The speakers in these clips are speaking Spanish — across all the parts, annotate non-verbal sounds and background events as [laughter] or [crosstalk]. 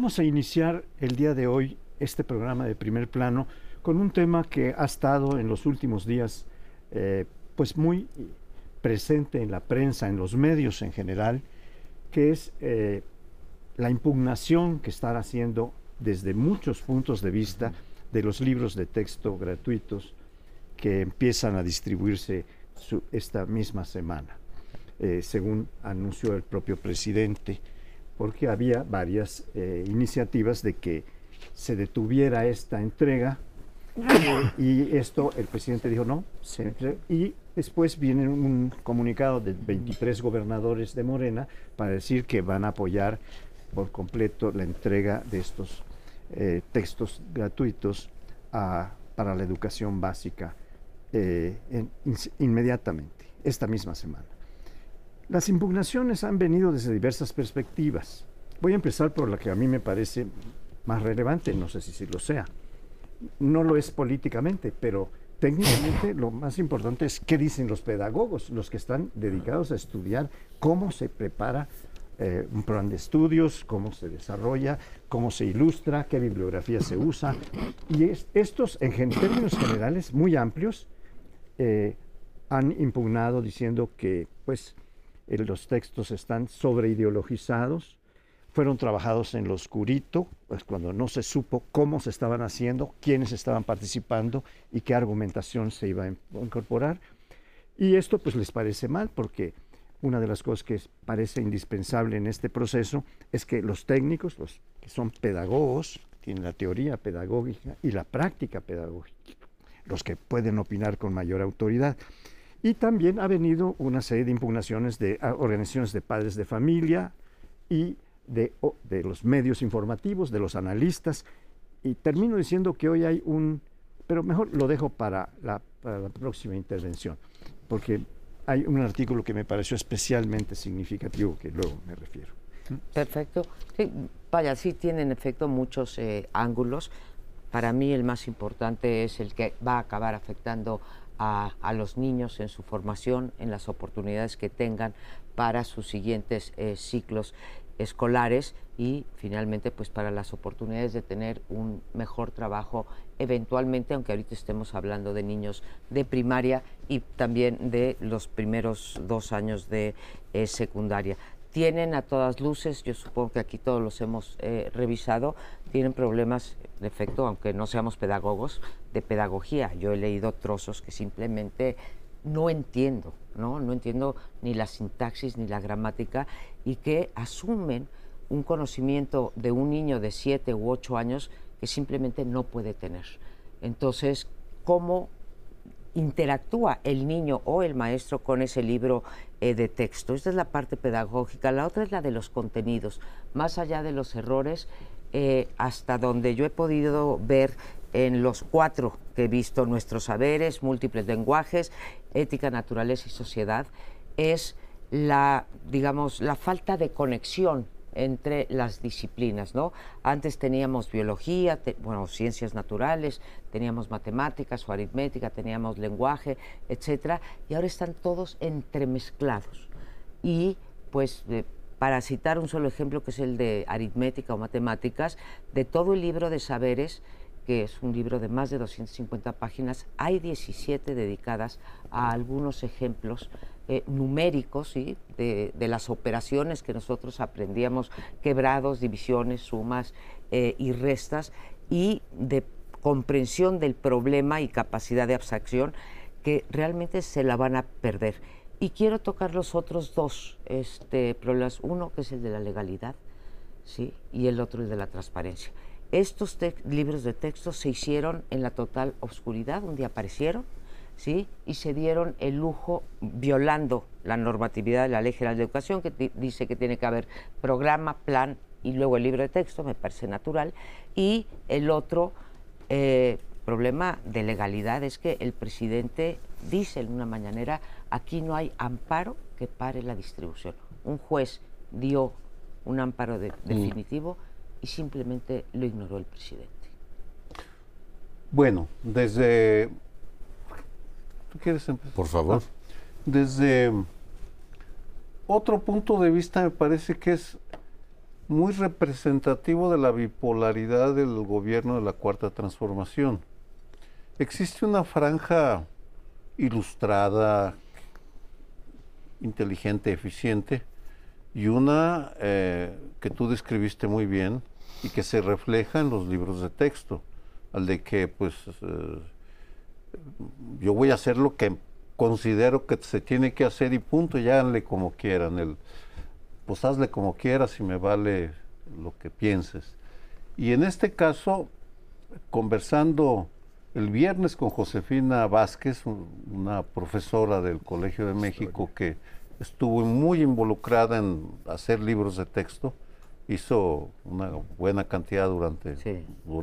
Vamos a iniciar el día de hoy este programa de primer plano con un tema que ha estado en los últimos días eh, pues muy presente en la prensa, en los medios en general, que es eh, la impugnación que están haciendo desde muchos puntos de vista de los libros de texto gratuitos que empiezan a distribuirse esta misma semana, eh, según anunció el propio presidente, porque había varias eh, iniciativas de que se detuviera esta entrega. Y esto el presidente dijo no, y después viene un comunicado de 23 gobernadores de Morena para decir que van a apoyar por completo la entrega de estos eh, textos gratuitos para la educación básica eh, inmediatamente, esta misma semana. Las impugnaciones han venido desde diversas perspectivas. Voy a empezar por la que a mí me parece más relevante, no sé si, si lo sea. No lo es políticamente, pero técnicamente lo más importante es qué dicen los pedagogos, los que están dedicados a estudiar cómo se prepara eh, un plan de estudios, cómo se desarrolla, cómo se ilustra, qué bibliografía se usa. Y estos, en términos generales, muy amplios, eh, han impugnado diciendo que pues, los textos están sobreideologizados, fueron trabajados en lo oscurito, pues cuando no se supo cómo se estaban haciendo, quiénes estaban participando y qué argumentación se iba a incorporar. Y esto pues les parece mal porque una de las cosas que parece indispensable en este proceso es que los técnicos, los que son pedagogos, tienen la teoría pedagógica y la práctica pedagógica, los que pueden opinar con mayor autoridad. Y también ha venido una serie de impugnaciones de organizaciones de padres de familia y de, de los medios informativos, de los analistas. Y termino diciendo que hoy hay un, pero mejor lo dejo para la, para la próxima intervención, porque hay un artículo que me pareció especialmente significativo, que luego me refiero. Perfecto. Sí, vaya, sí tiene en efecto muchos eh, ángulos. Para mí el más importante es el que va a acabar afectando a, los niños en su formación, en las oportunidades que tengan para sus siguientes eh, ciclos escolares y finalmente pues para las oportunidades de tener un mejor trabajo eventualmente, aunque ahorita estemos hablando de niños de primaria y también de los primeros dos años de eh, secundaria. Tienen a todas luces, yo supongo que aquí todos los hemos eh, revisado, tienen problemas, de efecto, aunque no seamos pedagogos, de pedagogía. Yo he leído trozos que simplemente no entiendo, ¿no? No entiendo ni la sintaxis ni la gramática y que asumen un conocimiento de un niño de siete u ocho años que simplemente no puede tener. Entonces, ¿cómo interactúa el niño o el maestro con ese libro eh, de texto. Esta es la parte pedagógica. La otra es la de los contenidos. Más allá de los errores, eh, hasta donde yo he podido ver en los cuatro que he visto, nuestros saberes, múltiples lenguajes, ética, naturaleza y sociedad, es la, digamos, la falta de conexión entre las disciplinas, ¿no? Antes teníamos biología, bueno, ciencias naturales, teníamos matemáticas o aritmética, teníamos lenguaje, etcétera, y ahora están todos entremezclados. Y pues para citar un solo ejemplo que es el de aritmética o matemáticas, de todo el libro de saberes que es un libro de más de 250 páginas, hay 17 dedicadas a algunos ejemplos eh, numéricos de, las operaciones que nosotros aprendíamos, quebrados, divisiones, sumas eh, y restas, y de comprensión del problema y capacidad de abstracción que realmente se la van a perder. Y quiero tocar los otros dos este, problemas, uno que es el de la legalidad, ¿sí? y el otro el de la transparencia. Estos libros de texto se hicieron en la total oscuridad, un día aparecieron, ¿sí? y se dieron el lujo, violando la normatividad de la Ley General de Educación, que dice que tiene que haber programa, plan y luego el libro de texto, me parece natural, y el otro eh, problema de legalidad es que el presidente dice en una mañanera, aquí no hay amparo que pare la distribución. Un juez dio un amparo mm. definitivo y simplemente lo ignoró el presidente. Bueno, desde... ¿Tú quieres empezar? Por favor. Ah, desde otro punto de vista me parece que es muy representativo de la bipolaridad del gobierno de la Cuarta Transformación. Existe una franja ilustrada, inteligente, eficiente, y una eh, que tú describiste muy bien y que se refleja en los libros de texto, al de que pues eh, yo voy a hacer lo que considero que se tiene que hacer y punto, ya hazle como quieran, el, pues hazle como quieras y me vale lo que pienses. Y en este caso, conversando el viernes con Josefina Vázquez, una profesora del Colegio de México que estuvo muy involucrada en hacer libros de texto, hizo una buena cantidad durante,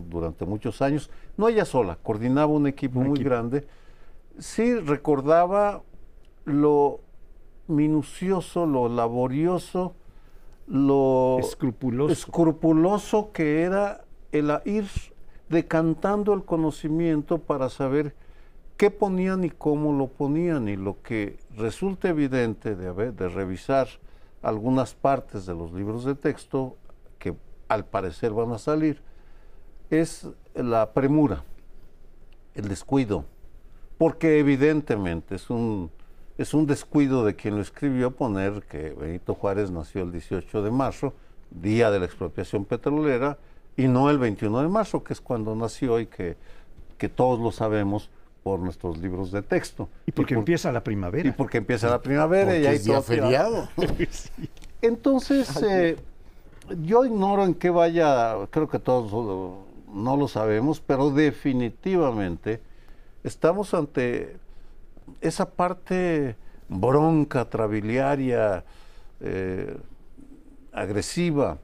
durante muchos años, no ella sola, coordinaba un equipo muy grande, sí recordaba lo minucioso, lo laborioso, lo escrupuloso, escrupuloso que era el ir decantando el conocimiento para saber qué ponían y cómo lo ponían. Y lo que resulta evidente de, de revisar algunas partes de los libros de texto que al parecer van a salir es la premura, el descuido, porque evidentemente es un, es un descuido de quien lo escribió poner que Benito Juárez nació el 18 de marzo, día de la expropiación petrolera, y no el 21 de marzo, que es cuando nació y que, que todos lo sabemos por nuestros libros de texto. Y porque empieza la primavera. Y porque empieza la primavera y hay todo feriado. [laughs] Entonces, eh, yo ignoro en qué vaya, creo que todos no lo sabemos, pero definitivamente estamos ante esa parte bronca, trabiliaria, eh, agresiva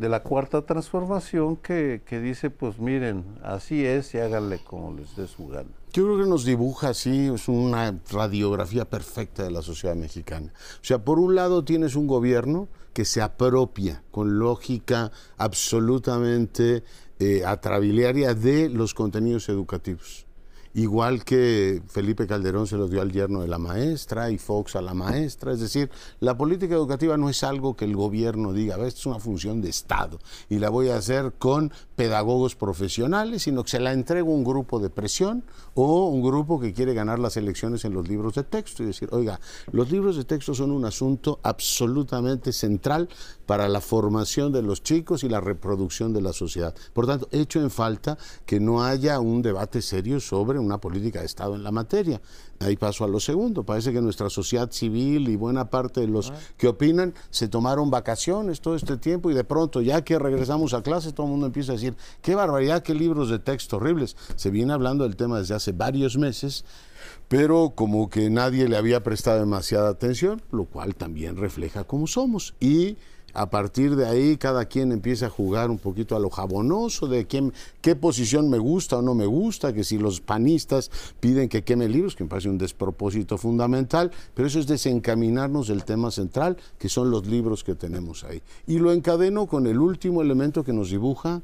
de la cuarta transformación que, que, dice, pues miren, así es y háganle como les dé su gana. Yo creo que nos dibuja así, es una radiografía perfecta de la sociedad mexicana. O sea, por un lado tienes un gobierno que se apropia con lógica absolutamente eh, atrabiliaria de los contenidos educativos igual que Felipe Calderón se los dio al yerno de la maestra y Fox a la maestra. Es decir, la política educativa no es algo que el gobierno diga, esto es una función de Estado y la voy a hacer con pedagogos profesionales, sino que se la entrego a un grupo de presión o un grupo que quiere ganar las elecciones en los libros de texto y decir, oiga, los libros de texto son un asunto absolutamente central para la formación de los chicos y la reproducción de la sociedad. Por tanto, hecho en falta que no haya un debate serio sobre una política de Estado en la materia. Ahí paso a lo segundo. Parece que nuestra sociedad civil y buena parte de los que opinan se tomaron vacaciones todo este tiempo y de pronto, ya que regresamos a clase, todo el mundo empieza a decir, qué barbaridad, qué libros de texto horribles. Se viene hablando del tema desde hace varios meses pero como que nadie le había prestado demasiada atención, lo cual también refleja cómo somos. Y a partir de ahí cada quien empieza a jugar un poquito a lo jabonoso de quién, qué posición me gusta o no me gusta, que si los panistas piden que queme libros, que me parece un despropósito fundamental, pero eso es desencaminarnos del tema central, que son los libros que tenemos ahí. Y lo encadeno con el último elemento que nos dibuja,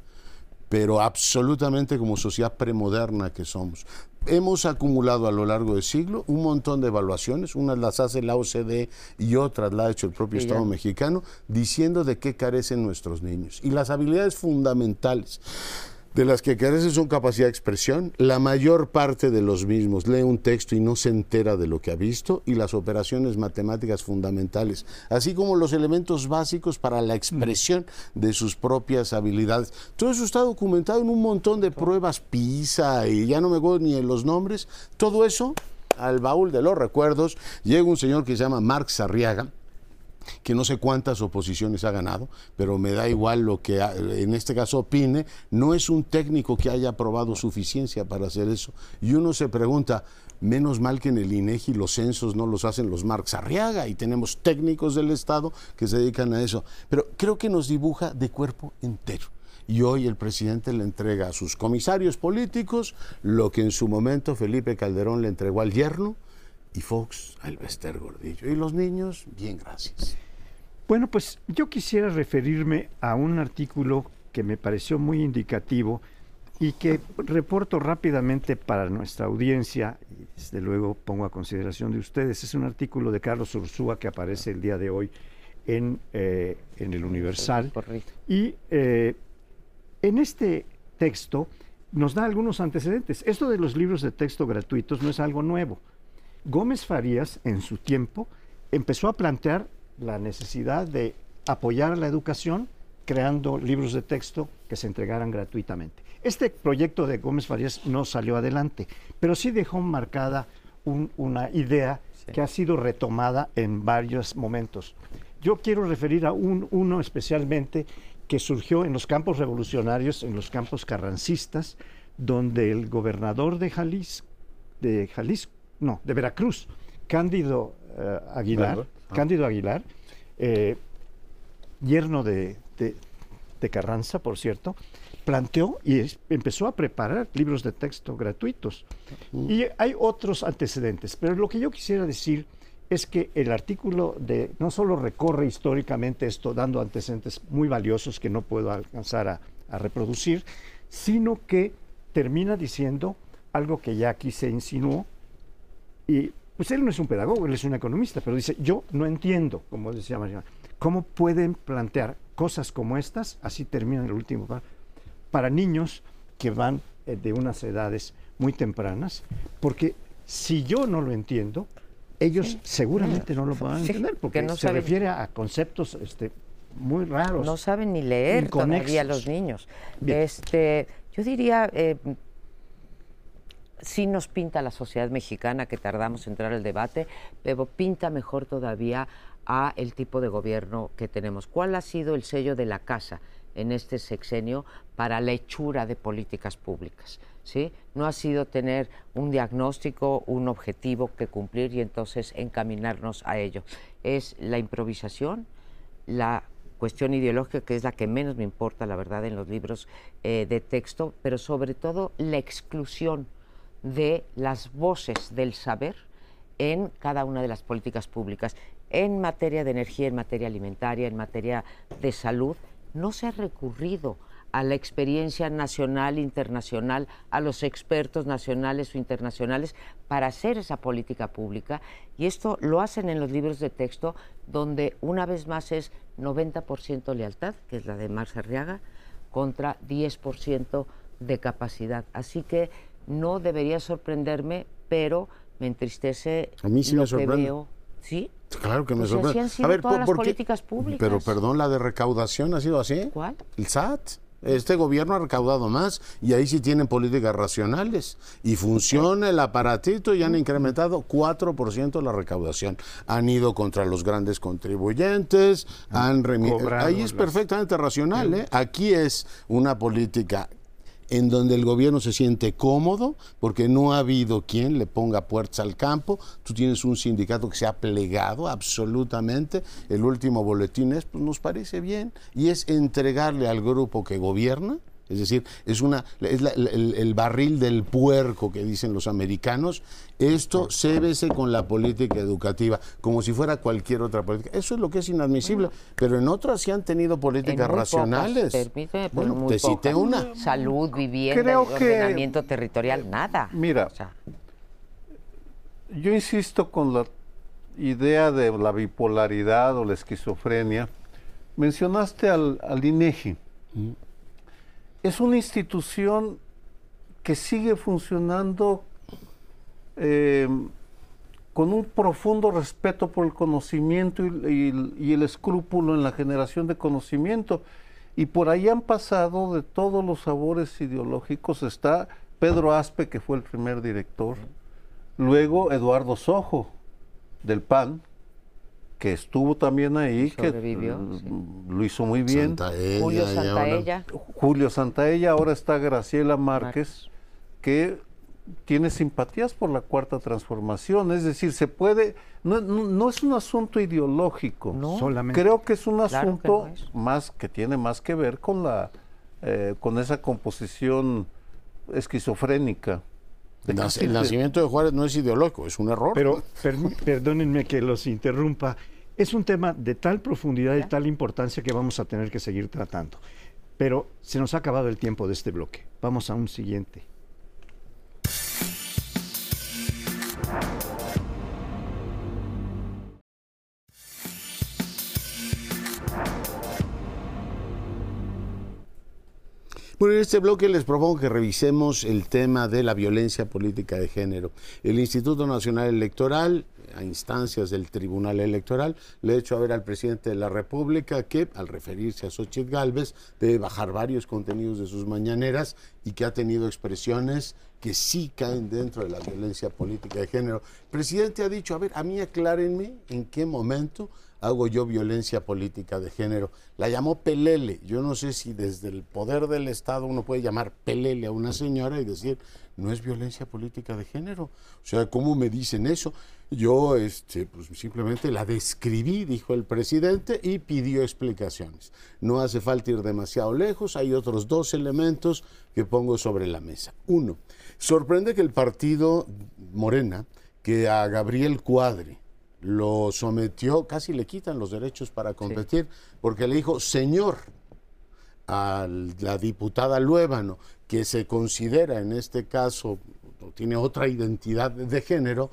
pero absolutamente como sociedad premoderna que somos. Hemos acumulado a lo largo del siglo un montón de evaluaciones, unas las hace la OCDE y otras las ha hecho el propio Estado mexicano, diciendo de qué carecen nuestros niños. Y las habilidades fundamentales de las que carecen son capacidad de expresión. La mayor parte de los mismos lee un texto y no se entera de lo que ha visto y las operaciones matemáticas fundamentales, así como los elementos básicos para la expresión de sus propias habilidades. Todo eso está documentado en un montón de pruebas PISA y ya no me acuerdo ni en los nombres. Todo eso al baúl de los recuerdos llega un señor que se llama Marx Arriaga, que no sé cuántas oposiciones ha ganado, pero me da igual lo que en este caso opine, no es un técnico que haya probado suficiencia para hacer eso. Y uno se pregunta, menos mal que en el INEGI los censos no los hacen los Marx Arriaga y tenemos técnicos del Estado que se dedican a eso, pero creo que nos dibuja de cuerpo entero. Y hoy el presidente le entrega a sus comisarios políticos lo que en su momento Felipe Calderón le entregó al yerno, y Fox al Bester Gordillo. Y los niños, bien, gracias. Bueno, pues yo quisiera referirme a un artículo que me pareció muy indicativo y que reporto rápidamente para nuestra audiencia y desde luego pongo a consideración de ustedes. Es un artículo de Carlos Ursúa que aparece el día de hoy en, eh, en el Universal. Correcto. Y eh, en este texto nos da algunos antecedentes. Esto de los libros de texto gratuitos no es algo nuevo. Gómez Farías, en su tiempo, empezó a plantear la necesidad de apoyar a la educación creando libros de texto que se entregaran gratuitamente. Este proyecto de Gómez Farías no salió adelante, pero sí dejó marcada un- una idea Sí. que ha sido retomada en varios momentos. Yo quiero referir a un, uno especialmente que surgió en los campos revolucionarios, en los campos carrancistas, donde el gobernador de Jalisco, de Jalisco, no, de Veracruz, Cándido eh, Aguilar. Ah. Cándido Aguilar, eh, yerno de, de- de Carranza, por cierto, planteó y es- empezó a preparar libros de texto gratuitos. Y hay otros antecedentes, pero lo que yo quisiera decir es que el artículo de no solo recorre históricamente esto, dando antecedentes muy valiosos que no puedo alcanzar a, a reproducir, sino que termina diciendo algo que ya aquí se insinuó, y pues él no es un pedagogo, él es un economista, pero dice, yo no entiendo, como decía María, cómo pueden plantear cosas como estas, así termina el último par, para niños que van eh, de unas edades muy tempranas, porque si yo no lo entiendo, ellos seguramente no lo van a Sí, entender, porque no se saben- refiere a conceptos este, muy raros. No saben ni leer todavía los niños. Bien. Este, yo diría, eh, sí nos pinta la sociedad mexicana que tardamos en entrar al debate, pero pinta mejor todavía a el tipo de gobierno que tenemos. ¿Cuál ha sido el sello de la casa en este sexenio para la hechura de políticas públicas? ¿Sí? No ha sido tener un diagnóstico, un objetivo que cumplir y entonces encaminarnos a ello. Es la improvisación, la cuestión ideológica, que es la que menos me importa, la verdad, en los libros eh, de texto, pero sobre todo la exclusión de las voces del saber en cada una de las políticas públicas. En materia de energía, en materia alimentaria, en materia de salud, no se ha recurrido a la experiencia nacional, internacional, a los expertos nacionales o internacionales para hacer esa política pública. Y esto lo hacen en los libros de texto, donde una vez más es 90% lealtad, que es la de Marx Arriaga, contra 10% de capacidad. Así que no debería sorprenderme, pero me entristece A mí sí lo me que sorprende. veo. ¿Sí? Claro que me Pues así sorprende. han sido todas las políticas públicas. Pero perdón, la de recaudación ha sido así. ¿Cuál? El SAT. Este gobierno ha recaudado más y ahí sí tienen políticas racionales. Y funciona el aparatito y han incrementado 4% la recaudación. Han ido contra los grandes contribuyentes, han remi- cobrado Ahí es perfectamente racional. ¿eh? Aquí es una política en donde el gobierno se siente cómodo porque no ha habido quien le ponga puertas al campo. Tú tienes un sindicato que se ha plegado absolutamente. El último boletín es, pues nos parece bien, y es entregarle al grupo que gobierna. Es decir, es, una, es la- el, el barril del puerco que dicen los americanos. Esto cébese con la política educativa, como si fuera cualquier otra política. Eso es lo que es inadmisible. Pero en otras sí han tenido En políticas muy racionales. Pocas, permíteme, pero bueno, muy te cité pocas. una. Salud, vivienda, Creo que- ordenamiento territorial, nada. Mira. O sea, Yo insisto con la idea de la bipolaridad o la esquizofrenia. Mencionaste al, al INEGI. Es una institución que sigue funcionando eh, con un profundo respeto por el conocimiento y, y- y el escrúpulo en la generación de conocimiento. Y por ahí han pasado de todos los sabores ideológicos. Está Pedro Aspe, que fue el primer director. Luego Eduardo Sojo, del PAN, que estuvo también ahí, que Sobrevivió, sí. lo hizo muy bien. Santaella, Julio ahora- Santaella, Julio Santaella, ahora está Graciela Márquez, que tiene simpatías por la cuarta transformación. Es decir, se puede, no, no- no es un asunto ideológico. No. Solamente. Creo que es un Claro que asunto no es. más que tiene más que ver con la eh, con esa composición esquizofrénica. El nacimiento de Juárez no es ideológico, es un error. Pero perm- perdónenme que los interrumpa. Es un tema de tal profundidad y tal importancia que vamos a tener que seguir tratando. Pero se nos ha acabado el tiempo de este bloque. Vamos a un siguiente. Bueno, en este bloque les propongo que revisemos el tema de la violencia política de género. El Instituto Nacional Electoral, a instancias del Tribunal Electoral, le ha hecho a ver al presidente de la República que, al referirse a Xochitl Galvez, debe bajar varios contenidos de sus mañaneras y que ha tenido expresiones que sí caen dentro de la violencia política de género. El presidente ha dicho, a ver, a mí aclárenme en qué momento hago yo violencia política de género. La llamó pelele. Yo no sé si desde el poder del Estado uno puede llamar pelele a una señora y decir, no es violencia política de género. O sea, ¿cómo me dicen eso? Yo este, pues simplemente la describí, dijo el presidente, y pidió explicaciones. No hace falta ir demasiado lejos, hay otros dos elementos que pongo sobre la mesa. Uno, sorprende que el partido Morena, que a Gabriel Cuadre, lo sometió, casi le quitan los derechos para competir, porque le dijo, señor, a la diputada Luébano, que se considera en este caso, tiene otra identidad de género,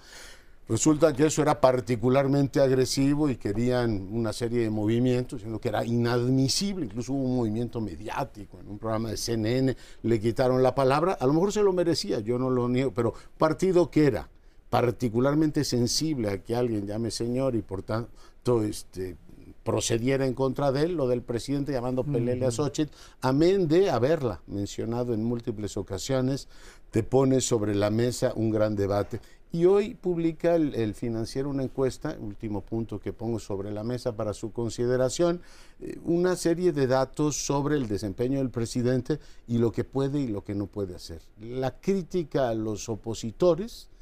resulta que eso era particularmente agresivo y querían una serie de movimientos, sino que era inadmisible, incluso hubo un movimiento mediático en un programa de CNN, le quitaron la palabra, a lo mejor se lo merecía, yo no lo niego, pero partido que era particularmente sensible a que alguien llame señor y por tanto este, procediera en contra de él, lo del presidente llamando Pelele a Xochitl, amén de haberla mencionado en múltiples ocasiones, te pone sobre la mesa un gran debate. Y hoy publica el, financiero una encuesta, último punto que pongo sobre la mesa para su consideración, eh, una serie de datos sobre el desempeño del presidente y lo que puede y lo que no puede hacer. La crítica a los opositores,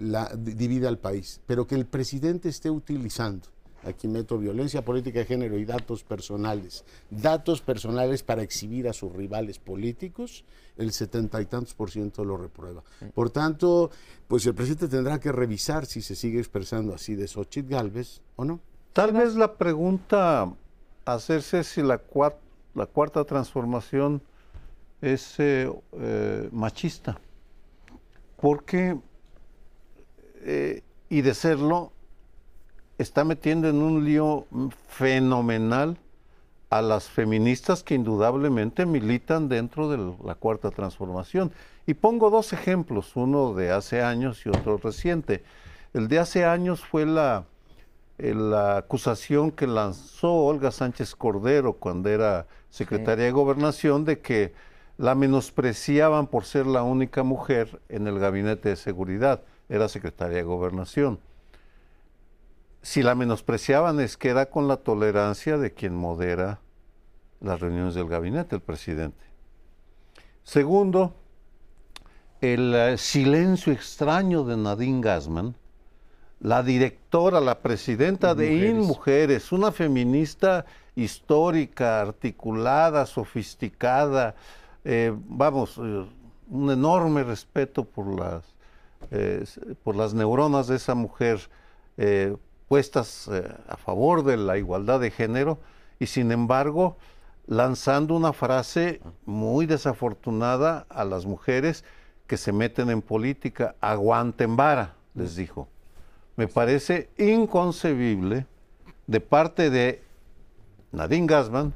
la, divide al país, pero que el presidente esté utilizando, aquí meto violencia política de género y datos personales, datos personales para exhibir a sus rivales políticos, el setenta y tantos por ciento lo reprueba. Por tanto, pues el presidente tendrá que revisar si se sigue expresando así de Xochitl Galvez o no. Tal vez la pregunta hacerse si la, la cuarta transformación es eh, eh, machista. Porque eh, y de serlo, está metiendo en un lío fenomenal a las feministas que indudablemente militan dentro de la cuarta transformación. Y pongo dos ejemplos, uno de hace años y otro reciente. El de hace años fue la, eh, la acusación que lanzó Olga Sánchez Cordero cuando era secretaria de gobernación de que la menospreciaban por ser la única mujer en el gabinete de seguridad era secretaria de gobernación. Si la menospreciaban es que era con la tolerancia de quien modera las reuniones del gabinete, el presidente. Segundo, el eh, silencio extraño de Nadine Gassman, la directora, la presidenta de IN Mujeres, una feminista histórica, articulada, sofisticada, eh, vamos, eh, un enorme respeto por las por las neuronas de esa mujer eh, puestas eh, a favor de la igualdad de género y sin embargo lanzando una frase muy desafortunada a las mujeres que se meten en política, aguanten vara, les dijo. Me parece inconcebible de parte de Nadine Gassman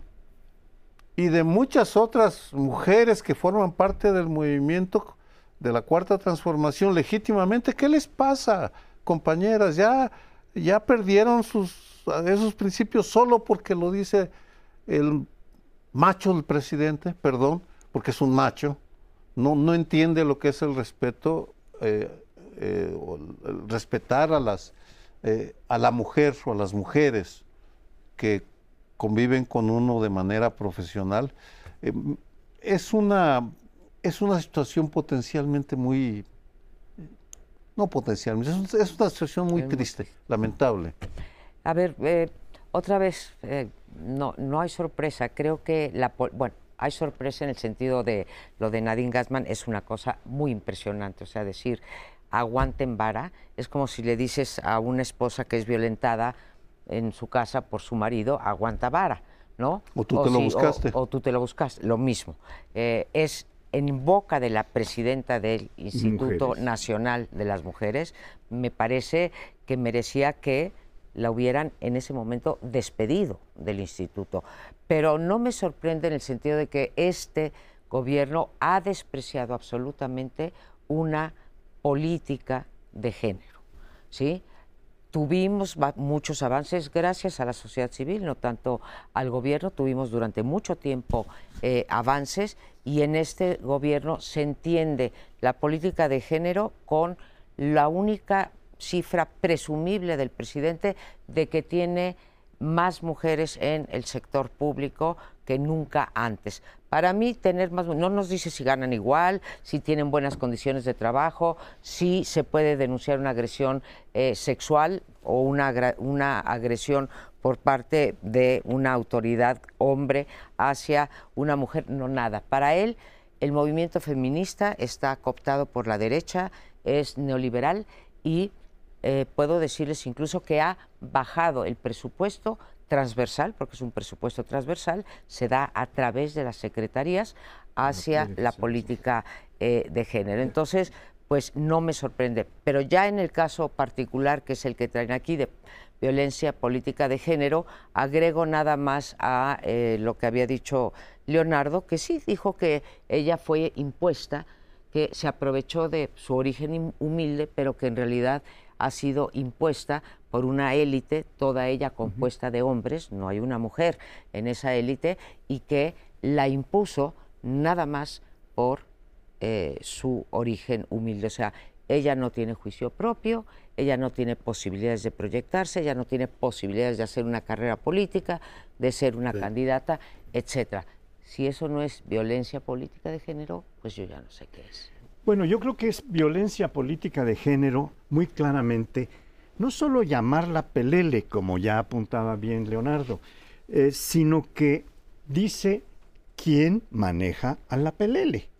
y de muchas otras mujeres que forman parte del movimiento de la cuarta transformación legítimamente, ¿qué les pasa, compañeras? Ya, ya perdieron sus, esos principios solo porque lo dice el macho del presidente, perdón, porque es un macho, no, no entiende lo que es el respeto, eh, eh, respetar a, las, eh, a la mujer o a las mujeres que conviven con uno de manera profesional. es una es una situación potencialmente muy, no potencialmente, es, una situación muy triste, lamentable. A ver, eh, otra vez, eh, no, no hay sorpresa, creo que la, bueno, hay sorpresa en el sentido de lo de Nadine Gassman es una cosa muy impresionante, o sea, decir aguanten vara es como si le dices a una esposa que es violentada en su casa por su marido, aguanta vara, ¿no? O tú te lo buscaste. O, tú te lo buscaste, lo mismo. Eh, es en boca de la presidenta del Instituto Nacional de las Mujeres, me parece que merecía que la hubieran en ese momento despedido del instituto. Pero no me sorprende en el sentido de que este gobierno ha despreciado absolutamente una política de género. ¿sí? Tuvimos muchos avances gracias a la sociedad civil, no tanto al gobierno. Tuvimos durante mucho tiempo eh, avances y en este gobierno se entiende la política de género con la única cifra presumible del presidente de que tiene más mujeres en el sector público que nunca antes. Para mí, tener más, no nos dice si ganan igual, si tienen buenas condiciones de trabajo, si se puede denunciar una agresión eh, sexual o una, una agresión por parte de una autoridad hombre hacia una mujer, no nada. Para él, el movimiento feminista está cooptado por la derecha, es neoliberal y eh, puedo decirles incluso que ha bajado el presupuesto transversal, porque es un presupuesto transversal, se da a través de las secretarías hacia la política eh, de género. Entonces, pues no me sorprende. Pero ya en el caso particular, que es el que traen aquí de violencia política de género, agrego nada más a eh, lo que había dicho Leonardo, que sí dijo que ella fue impuesta, que se aprovechó de su origen humilde, pero que en realidad ha sido impuesta por una élite, toda ella compuesta de hombres, no hay una mujer en esa élite, y que la impuso nada más por eh, su origen humilde. O sea, ella no tiene juicio propio, ella no tiene posibilidades de proyectarse, ella no tiene posibilidades de hacer una carrera política, de ser una candidata, etcétera. Si eso no es violencia política de género, pues yo ya no sé qué es. Bueno, yo creo que es violencia política de género muy claramente, no solo llamarla pelele, como ya apuntaba bien Leonardo, eh, sino que dice quién maneja a la pelele.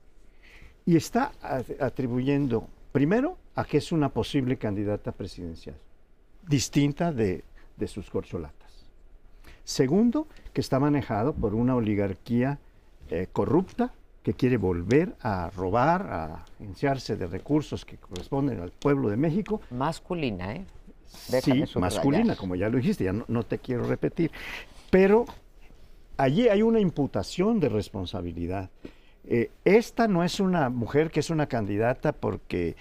Y está atribuyendo, primero, a que es una posible candidata presidencial, distinta de, sus corcholatas. Segundo, que está manejado por una oligarquía eh, corrupta que quiere volver a robar, a enciarse de recursos que corresponden al pueblo de México. Masculina, ¿eh? sí, masculina, como ya lo dijiste, ya no, te quiero repetir. Pero allí hay una imputación de responsabilidad. Eh, esta no es una mujer que es una candidata porque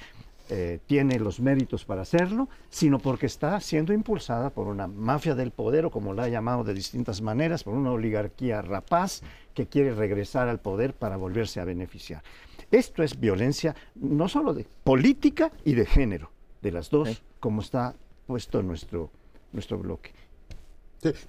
eh, tiene los méritos para hacerlo, sino porque está siendo impulsada por una mafia del poder, o como la ha llamado de distintas maneras, por una oligarquía rapaz que quiere regresar al poder para volverse a beneficiar. Esto es violencia no solo de política y de género, de las dos, como está puesto nuestro, nuestro bloque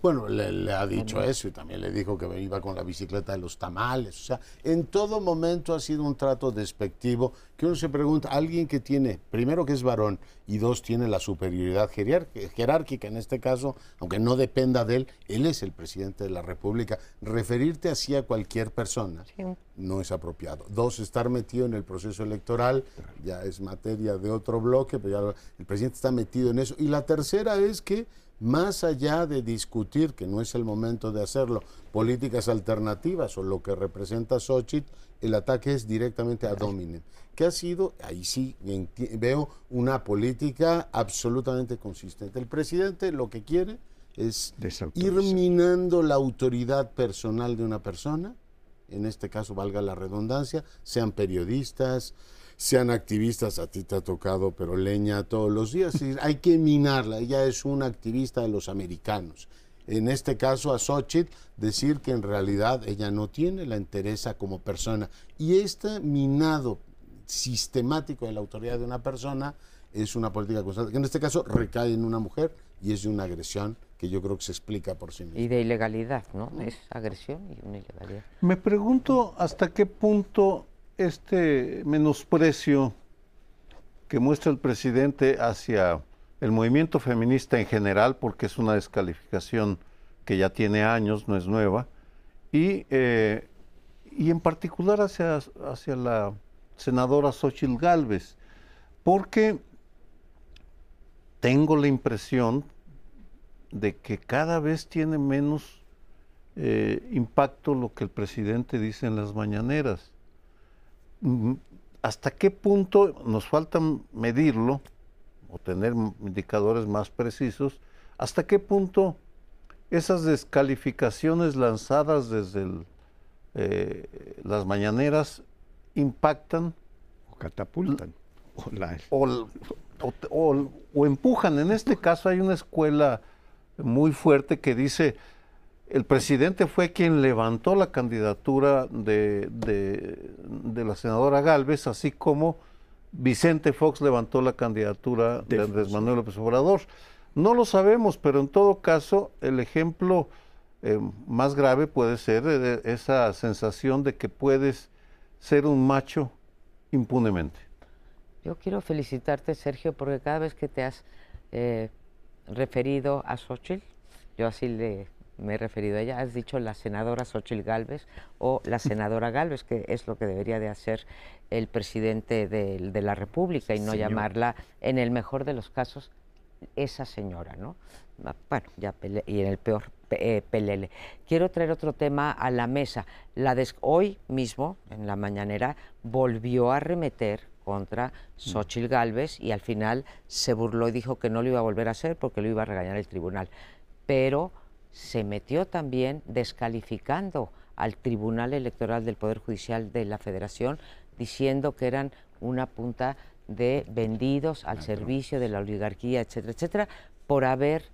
bueno, le, ha dicho eso y también le dijo que iba con la bicicleta de los tamales. O sea, en todo momento ha sido un trato despectivo que uno se pregunta, alguien que tiene, primero que es varón y dos, tiene la superioridad jerárquica en este caso, aunque no dependa de él, él es el presidente de la República. Referirte así a cualquier persona no es apropiado. Dos, estar metido en el proceso electoral, ya es materia de otro bloque, pero ya el presidente está metido en eso. Y la tercera es que más allá de discutir, que no es el momento de hacerlo, políticas alternativas o lo que representa Xochitl, el ataque es directamente a Dominen, que ha sido, ahí sí veo una política absolutamente consistente. El presidente lo que quiere es ir minando la autoridad personal de una persona, en este caso valga la redundancia, sean periodistas, sean activistas, a ti te ha tocado, pero leña todos los días. hay que minarla, ella es una activista de los americanos. En este caso a Xochitl, decir que en realidad ella no tiene la interesa como persona. Y este minado sistemático de la autoridad de una persona es una política constante, que en este caso recae en una mujer y es de una agresión que yo creo que se explica por sí misma. Y de ilegalidad, ¿no? Es agresión y una ilegalidad. Me pregunto hasta qué punto este menosprecio que muestra el presidente hacia el movimiento feminista en general, porque es una descalificación que ya tiene años, no es nueva, y, eh, y en particular hacia, hacia la senadora Xochitl Galvez, porque tengo la impresión de que cada vez tiene menos eh, impacto lo que el presidente dice en las mañaneras. ¿Hasta qué punto nos falta medirlo o tener indicadores más precisos? ¿Hasta qué punto esas descalificaciones lanzadas desde el eh, las mañaneras impactan o catapultan o, la- o, o- o- o empujan. En este caso hay una escuela muy fuerte que dice, el presidente fue quien levantó la candidatura de, de- de la senadora Galvez, así como Vicente Fox levantó la candidatura de De Andrés. Manuel López Obrador. No lo sabemos, pero en todo caso el ejemplo eh, más grave puede ser eh, esa sensación de que puedes ser un macho impunemente. Yo quiero felicitarte, Sergio, porque cada vez que te has eh, referido a Xochitl, yo así le, me he referido a ella, has dicho la senadora Xochitl Galvez o la senadora Galvez, que es lo que debería de hacer el presidente de, de la República y no Señor. llamarla, en el mejor de los casos, esa señora, ¿no? Ah, Bueno, ya pele- y en el peor, pe- eh, pelele. Quiero traer otro tema a la mesa. La des- hoy mismo, en la mañanera, volvió a remeter contra Xochitl Galvez y al final se burló y dijo que no lo iba a volver a hacer porque lo iba a regañar el tribunal. Pero se metió también descalificando al Tribunal Electoral del Poder Judicial de la Federación, diciendo que eran una punta de vendidos al servicio de la oligarquía, etcétera, etcétera, por haber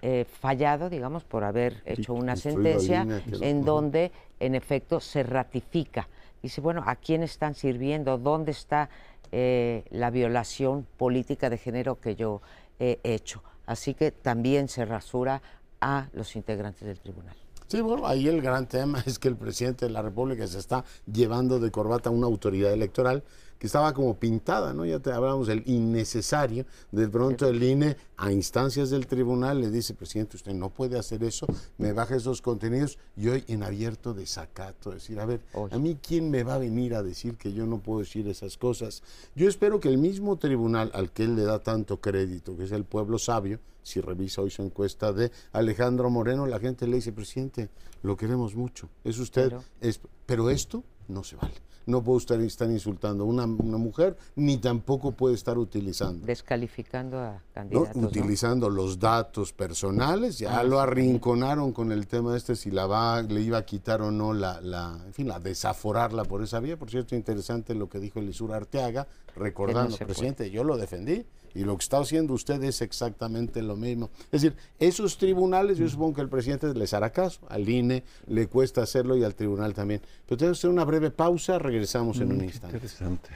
eh, fallado, digamos, por haber hecho una sentencia en donde, en efecto, se ratifica. Dice, bueno, ¿a quién están sirviendo? ¿Dónde está eh, la violación política de género que yo he hecho? Así que también se rasura a los integrantes del tribunal. Sí, bueno, ahí el gran tema [laughs] es que el presidente de la República se está llevando de corbata a una autoridad electoral que estaba como pintada, ¿no? Ya te hablamos del innecesario. De pronto el INE, a instancias del tribunal, le dice, presidente, usted no puede hacer eso, me baja esos contenidos y hoy en abierto desacato, decir, a ver, Oye. a mí quién me va a venir a decir que yo no puedo decir esas cosas. Yo espero que el mismo tribunal al que él le da tanto crédito, que es el pueblo sabio, si revisa hoy su encuesta de Alejandro Moreno, la gente le dice, presidente, lo queremos mucho, es usted, Pero- es, pero esto no se vale. No puede usted estar insultando a una, una mujer, ni tampoco puede estar utilizando. Descalificando a ¿no? candidatos. ¿no? utilizando los datos personales, ya Ah, lo arrinconaron con el tema este si la va, le iba a quitar o no la, la, en fin, la desaforarla por esa vía. Por cierto, interesante lo que dijo Elisur Arteaga, recordando, puede. presidente, yo lo defendí y lo que está haciendo usted es exactamente lo mismo. Es decir, esos tribunales, yo supongo que el presidente les hará caso, al INE le cuesta hacerlo y al tribunal también. Pero tenemos que hacer una breve pausa, regresamos en un instante. Interesante.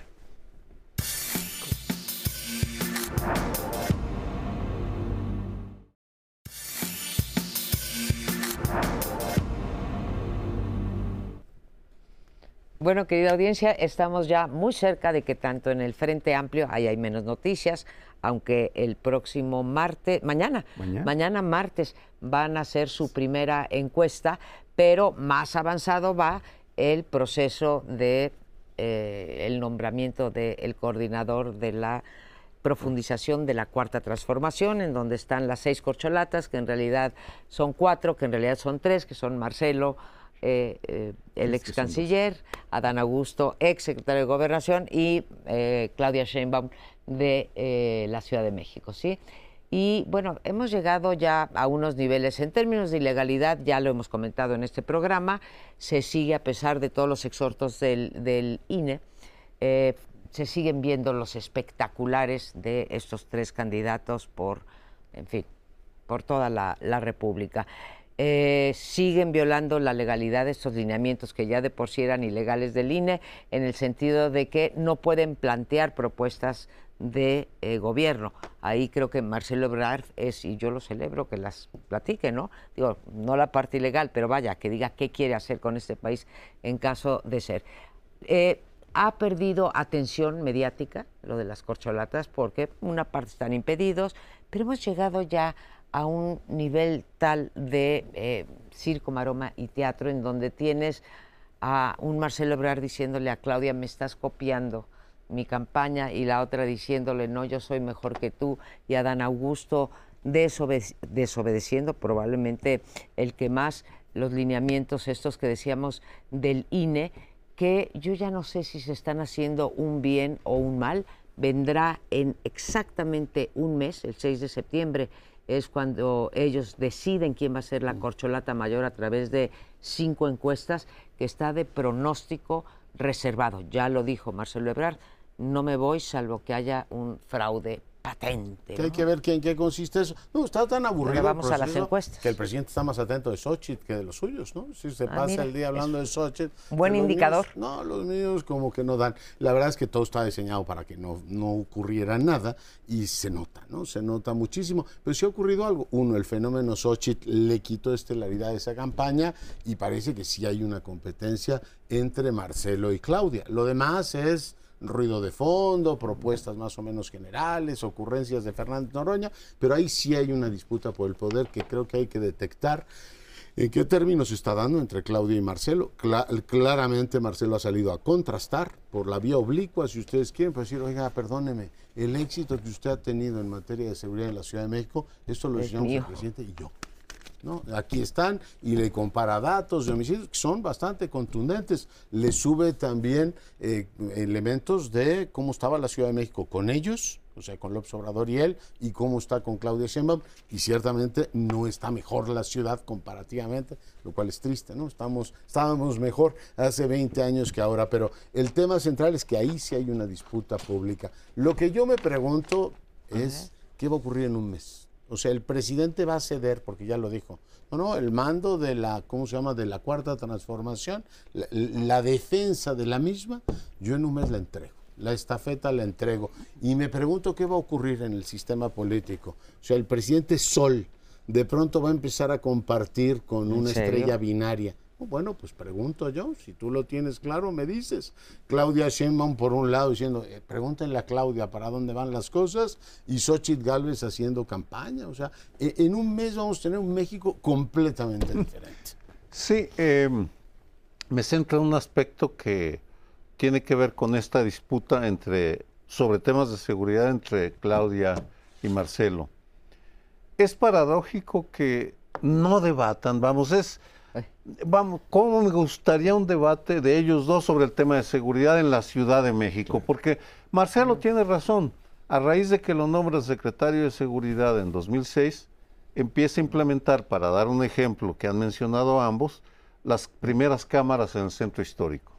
Bueno, querida audiencia, estamos ya muy cerca de que tanto en el Frente Amplio, ahí hay menos noticias, aunque el próximo martes, mañana, Mañana. martes, van a hacer su primera encuesta, pero más avanzado va el proceso de eh, el nombramiento del coordinador de la profundización de la cuarta transformación, en donde están las seis corcholatas, que en realidad son cuatro, que en realidad son tres, que son Marcelo, eh, eh, el ex canciller, Adán Augusto, ex secretario de Gobernación, y eh, Claudia Sheinbaum de eh, la Ciudad de México, ¿sí? Y bueno, hemos llegado ya a unos niveles en términos de ilegalidad, ya lo hemos comentado en este programa, se sigue a pesar de todos los exhortos del, INE, eh, se siguen viendo los espectaculares de estos tres candidatos por, en fin, por toda la, la República. Eh, siguen violando la legalidad de estos lineamientos que ya de por sí eran ilegales del INE, en el sentido de que no pueden plantear propuestas de eh, gobierno. Ahí creo que Marcelo Ebrard es, y yo lo celebro, que las platique, ¿no? Digo, no la parte ilegal, pero vaya, que diga qué quiere hacer con este país en caso de ser. Eh, ha perdido atención mediática lo de las corcholatas porque una parte están impedidos, pero hemos llegado ya a un nivel tal de eh, circo, maroma y teatro en donde tienes a un Marcelo Ebrard diciéndole a Claudia, me estás copiando mi campaña, y la otra diciéndole, no, yo soy mejor que tú, y a Dan Augusto desobede- desobedeciendo probablemente el que más los lineamientos estos que decíamos del INE, que yo ya no sé si se están haciendo un bien o un mal, vendrá en exactamente un mes, el 6 de septiembre, es cuando ellos deciden quién va a ser la corcholata mayor a través de cinco encuestas que está de pronóstico reservado. Ya lo dijo Marcelo Ebrard, no me voy salvo que haya un fraude patente. Que hay que ver en qué consiste eso. No, está tan aburrido. Pero vamos el a las encuestas. Que el presidente está más atento de Xochitl que de los suyos, ¿no? Si se Ah, pasa mira, el día hablando de Xochitl. Buen indicador. míos- no, los míos como que no dan. La verdad es que todo está diseñado para que no, no ocurriera nada y se nota, ¿no? Se nota muchísimo. Pero sí ha ocurrido algo. Uno, el fenómeno Xochitl le quitó estelaridad a esa campaña y parece que sí hay una competencia entre Marcelo y Claudia. Lo demás es ruido de fondo, propuestas más o menos generales, ocurrencias de Fernández Noroña, pero ahí sí hay una disputa por el poder que creo que hay que detectar. ¿En qué términos se está dando entre Claudia y Marcelo? Cla- claramente Marcelo ha salido a contrastar por la vía oblicua, si ustedes quieren, pues decir, oiga, perdóneme, el éxito que usted ha tenido en materia de seguridad en la Ciudad de México, esto lo Es enseñamos el mío. presidente y yo. ¿No? Aquí están y le compara datos de homicidios que son bastante contundentes. Le sube también eh, elementos de cómo estaba la Ciudad de México con ellos, o sea, con López Obrador y él, y cómo está con Claudia Sheinbaum, y ciertamente no está mejor la ciudad comparativamente, lo cual es triste, ¿no? Estamos, estábamos mejor hace 20 años que ahora, pero el tema central es que ahí sí hay una disputa pública. Lo que yo me pregunto es, ¿qué va a ocurrir en un mes? O sea, el presidente va a ceder, porque ya lo dijo. No, no, el mando de la, ¿cómo se llama? De la cuarta transformación, la, la defensa de la misma, yo en un mes la entrego. La estafeta la entrego. Y me pregunto qué va a ocurrir en el sistema político. O sea, el presidente Sol de pronto va a empezar a compartir con ¿En una serio? estrella binaria. Bueno, pues pregunto yo, si tú lo tienes claro, me dices. Claudia Sheinbaum por un lado diciendo, eh, pregúntenle a Claudia para dónde van las cosas, y Xochitl Galvez haciendo campaña. O sea, e- en un mes vamos a tener un México completamente [laughs] diferente. Sí, eh, me centra en un aspecto que tiene que ver con esta disputa entre sobre temas de seguridad entre Claudia y Marcelo. Es paradójico que no debatan, vamos, es. Vamos, cómo me gustaría un debate de ellos dos sobre el tema de seguridad en la Ciudad de México, porque Marcelo tiene razón, a raíz de que lo nombra secretario de Seguridad en 2006, empieza a implementar, para dar un ejemplo que han mencionado ambos, las primeras cámaras en el centro histórico.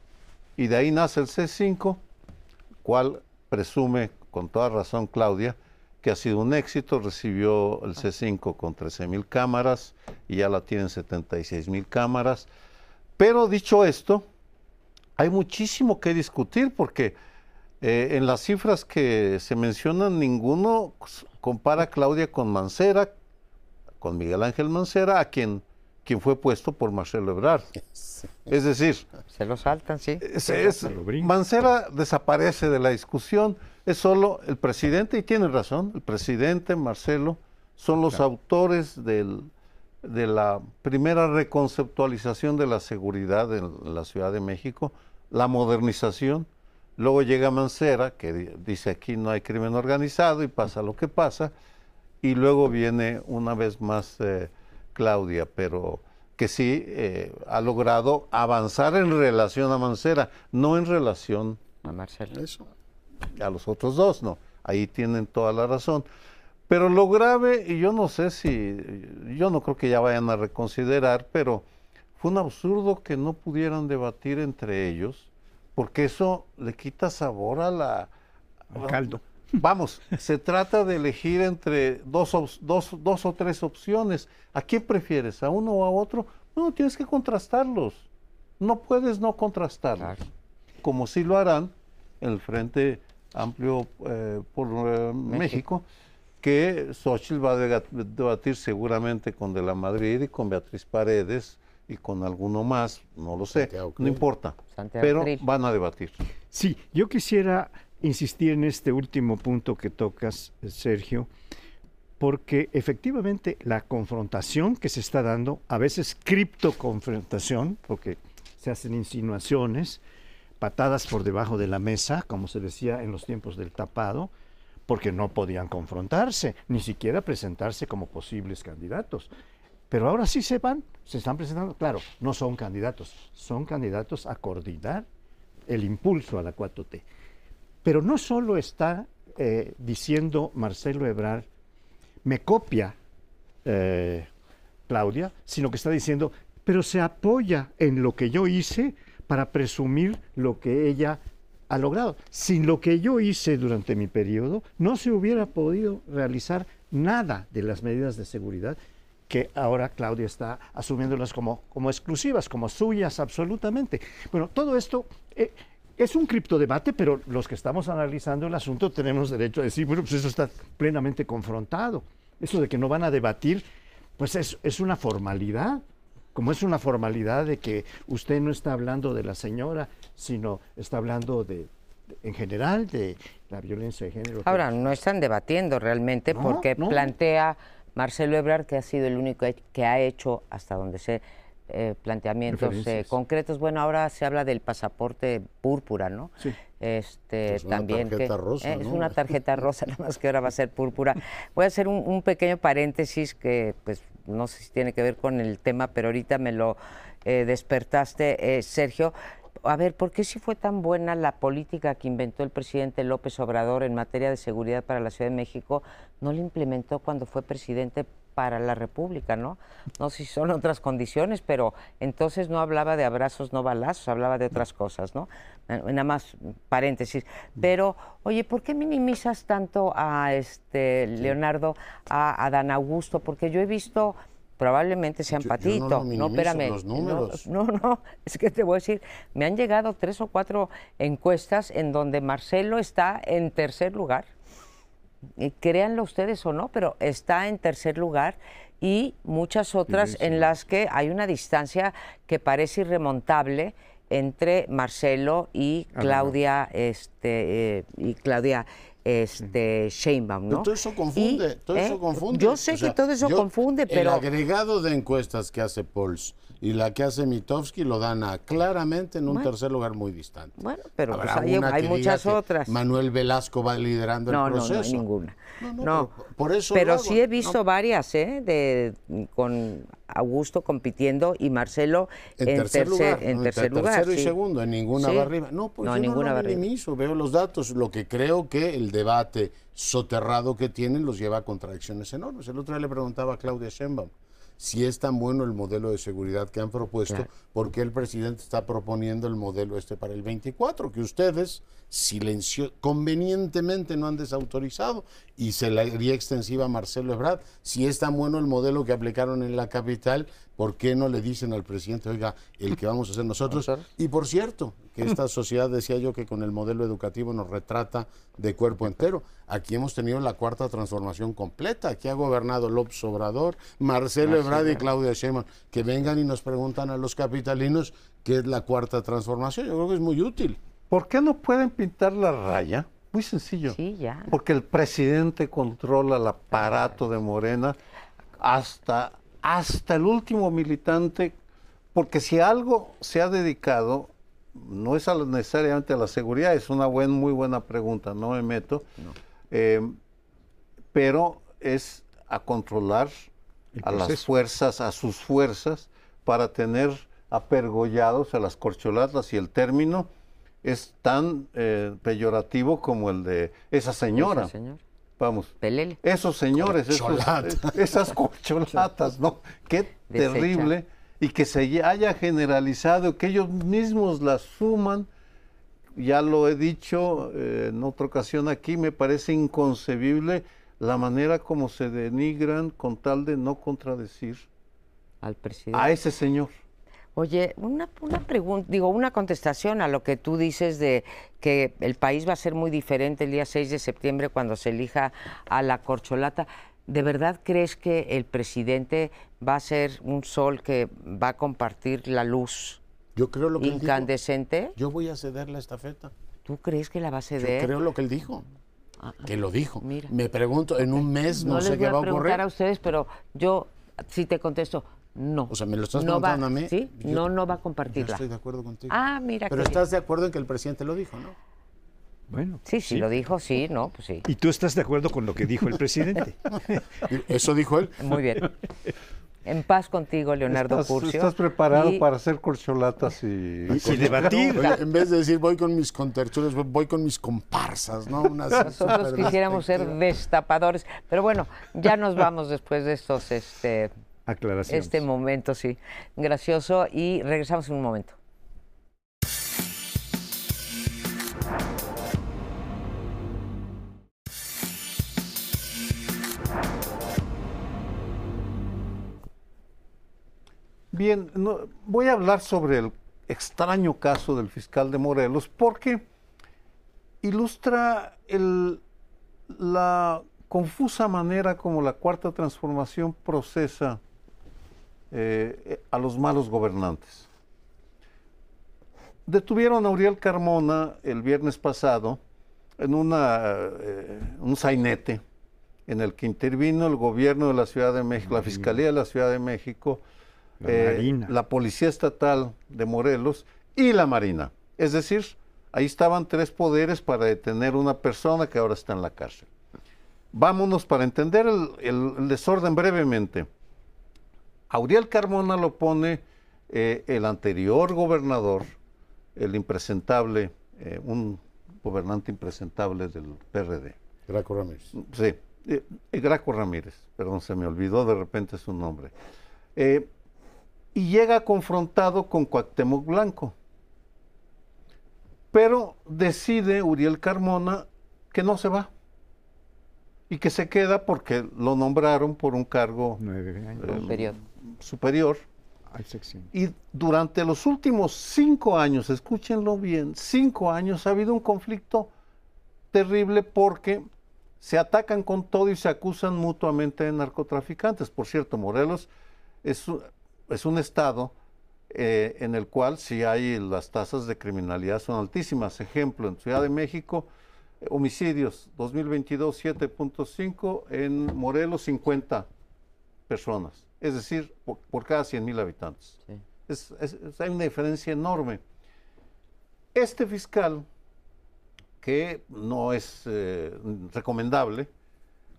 Y de ahí nace el C5, cual presume con toda razón Claudia que ha sido un éxito, recibió el C5 con 13 mil cámaras y ya la tienen 76 mil cámaras. Pero dicho esto, hay muchísimo que discutir porque eh, en las cifras que se mencionan, ninguno compara a Claudia con Mancera, con Miguel Ángel Mancera, a quien, quien fue puesto por Marcelo Ebrard. [laughs] Es decir, Se lo saltan, sí. es- es- lo brinca. Mancera desaparece de la discusión, es solo el presidente, y tiene razón, el presidente Marcelo son los autores del- de la primera reconceptualización de la seguridad en la Ciudad de México, la modernización. Luego llega Mancera, que di- dice aquí no hay crimen organizado y pasa lo que pasa. Y luego viene una vez más eh, Claudia, pero que sí eh, ha logrado avanzar en relación a Mancera, no en relación A Marcelo. Eso. A los otros dos, no. Ahí tienen toda la razón. Pero lo grave, y yo no sé si, yo no creo que ya vayan a reconsiderar, pero fue un absurdo que no pudieran debatir entre ellos, porque eso le quita sabor a la... Al caldo. Vamos, se trata de elegir entre dos, dos, dos o tres opciones. ¿A quién prefieres? ¿A uno o a otro? No, tienes que contrastarlos. No puedes no contrastarlos. Claro. Como sí lo harán en el Frente Amplio eh, por eh, México, que Xochitl va a debatir seguramente con De la Madrid y con Beatriz Paredes y con alguno más, no lo sé, Santiago no importa, Santiago pero van a debatir. Sí, yo quisiera insistir en este último punto que tocas, eh, Sergio, porque efectivamente la confrontación que se está dando, a veces criptoconfrontación, porque se hacen insinuaciones, patadas por debajo de la mesa, como se decía en los tiempos del tapado, porque no podían confrontarse, ni siquiera presentarse como posibles candidatos. Pero ahora sí se van, se están presentando, claro, no son candidatos, son candidatos a coordinar el impulso a la 4T. Pero no solo está eh, diciendo Marcelo Ebrard, me copia eh, Claudia, sino que está diciendo, pero se apoya en lo que yo hice para presumir lo que ella ha logrado. Sin lo que yo hice durante mi periodo, no se hubiera podido realizar nada de las medidas de seguridad que ahora Claudia está asumiéndolas como, como exclusivas, como suyas absolutamente. Bueno, todo esto eh, es un criptodebate, pero los que estamos analizando el asunto tenemos derecho a decir, bueno, pues eso está plenamente confrontado. Eso de que no van a debatir, pues es, es una formalidad como es una formalidad de que usted no está hablando de la señora, sino está hablando de, en general de la violencia de género. Ahora, no están debatiendo realmente porque plantea Marcelo Ebrard que ha sido el único que ha hecho, hasta donde sé, eh, planteamientos eh, concretos. Bueno, ahora se habla del pasaporte púrpura, ¿no? Sí. Este, también que, rosa, Es una tarjeta rosa, [laughs] nada más que ahora va a ser púrpura. Voy a hacer un, un, pequeño paréntesis que, pues, no sé si tiene que ver con el tema, pero ahorita me lo eh, despertaste, Sergio. A ver, ¿por qué si fue tan buena la política que inventó el presidente López Obrador en materia de seguridad para la Ciudad de México, no la implementó cuando fue presidente para la República, ¿no? No sé si son otras condiciones, pero entonces no hablaba de abrazos, no balazos, hablaba de otras cosas, ¿no? Nada más paréntesis. Pero, oye, ¿por qué minimizas tanto a este Leonardo, a Dan Augusto? Porque yo he visto probablemente sean patito. no, espérame. No, no, es que te voy a decir, me han llegado tres o cuatro encuestas en donde Marcelo está en tercer lugar créanlo ustedes o no, pero está en tercer lugar y muchas otras en las que hay una distancia que parece irremontable entre Marcelo y Claudia, este, eh, y Claudia este Sheinbaum, ¿no? todo eso confunde, todo eso ¿eh? confunde. Yo sé que todo eso confunde, pero... El agregado de encuestas que hace Pols y la que hace Mitofsky lo dan a claramente en un tercer lugar muy distante. Bueno, pero pues hay, muchas otras. Manuel Velasco va liderando el proceso. No, no, ninguna. No, por, eso pero sí he visto varias, ¿eh? De, con Augusto compitiendo y Marcelo en, tercer, lugar. En tercer lugar, tercero y segundo, en ninguna sí. arriba. No, pues no, yo ninguna no lo veo los datos. Lo que creo que el debate soterrado que tienen los lleva a contradicciones enormes. El otro día le preguntaba a Claudia Sheinbaum, si es tan bueno el modelo de seguridad que han propuesto, ¿por qué el presidente está proponiendo el modelo este para el 24? Que ustedes silencio, convenientemente no han desautorizado y se le haría extensiva a Marcelo Ebrard. Si es tan bueno el modelo que aplicaron en la capital, ¿por qué no le dicen al presidente, oiga, el que vamos a hacer nosotros? Y por cierto, que esta sociedad, decía yo, que con el modelo educativo nos retrata de cuerpo entero. Aquí hemos tenido la cuarta transformación completa. Aquí ha gobernado López Obrador, Marcelo Ebrard y Claudia Sheinbaum. Que vengan y nos preguntan a los capitalinos qué es la cuarta transformación. Yo creo que es muy útil. ¿Por qué no pueden pintar la raya? Muy sencillo. Sí, ya. Porque el presidente controla el aparato de Morena hasta, hasta el último militante, porque si algo se ha dedicado, no es necesariamente a la seguridad, es una buen, muy buena pregunta, no me meto, eh, pero es a controlar a las fuerzas, a sus fuerzas, para tener apergollados a las corcholatas y el término es tan eh, peyorativo como el de esa señora. Vamos. Pelele. Esos señores, [laughs] esas corcholatas, ¿no? Qué terrible. Y que se haya generalizado, que ellos mismos las suman. Ya lo he dicho eh, en otra ocasión aquí, me parece inconcebible la manera como se denigran con tal de no contradecir al presidente. a ese señor. Oye, una, una pregunta, digo, una contestación a lo que tú dices de que el país va a ser muy diferente el día 6 de septiembre cuando se elija a la corcholata. ¿De verdad crees que el presidente va a ser un sol que va a compartir la luz Yo creo lo que incandescente? Yo voy a ceder la estafeta. ¿Tú crees que la va a ceder? Yo creo lo que él dijo. Ah, que lo dijo. Mira. Me pregunto, en un mes no, sé qué va a ocurrir. No les voy a preguntar a ustedes, pero yo si te contesto, no. O sea, me lo estás preguntando a mí. ¿Sí? no, no va a compartirla. Yo estoy de acuerdo contigo. Ah, mira. Pero estás de acuerdo en que el presidente lo dijo, ¿no? Bueno. Sí, sí, lo dijo, sí, ¿no? Pues sí. ¿Y tú estás de acuerdo con lo que dijo el presidente? [laughs] ¿Eso dijo él? Muy bien. En paz contigo, Leonardo estás, Curcio. ¿Estás preparado para hacer corcholatas y, y debatir? en vez de decir voy con mis contertulios, voy con mis comparsas, ¿no? Nosotros quisiéramos ser destapadores. Pero bueno, ya nos vamos después de estos este, aclaraciones. Este momento, sí. Gracioso y regresamos en un momento. Bien, voy a hablar sobre el extraño caso del fiscal de Morelos porque ilustra la confusa manera como la cuarta transformación procesa eh, a los malos gobernantes. Detuvieron a Uriel Carmona el viernes pasado en una, eh, un sainete en el que intervino el gobierno de la Ciudad de México, la Fiscalía de la Ciudad de México, la, eh, la Policía Estatal de Morelos y la Marina. Es decir, ahí estaban tres poderes para detener a una persona que ahora está en la cárcel. Vámonos para entender el, desorden brevemente. Auriel Carmona lo pone eh, el anterior gobernador, el impresentable, eh, un gobernante impresentable del PRD. Graco Ramírez. Sí, Graco Ramírez, perdón, se me olvidó de repente su nombre y llega confrontado con Cuauhtémoc Blanco. Pero decide Uriel Carmona que no se va y que se queda porque lo nombraron por un cargo eh, superior. Y durante los últimos cinco años, escúchenlo bien, cinco años ha habido un conflicto terrible porque se atacan con todo y se acusan mutuamente de narcotraficantes. Por cierto, Morelos es es un estado eh, en el cual si hay las tasas de criminalidad son altísimas. Ejemplo, en Ciudad de México, homicidios 2022 7.5, en Morelos 50 personas, es decir, por, cada 100 mil habitantes. hay una diferencia enorme. Este fiscal, que no es eh, recomendable,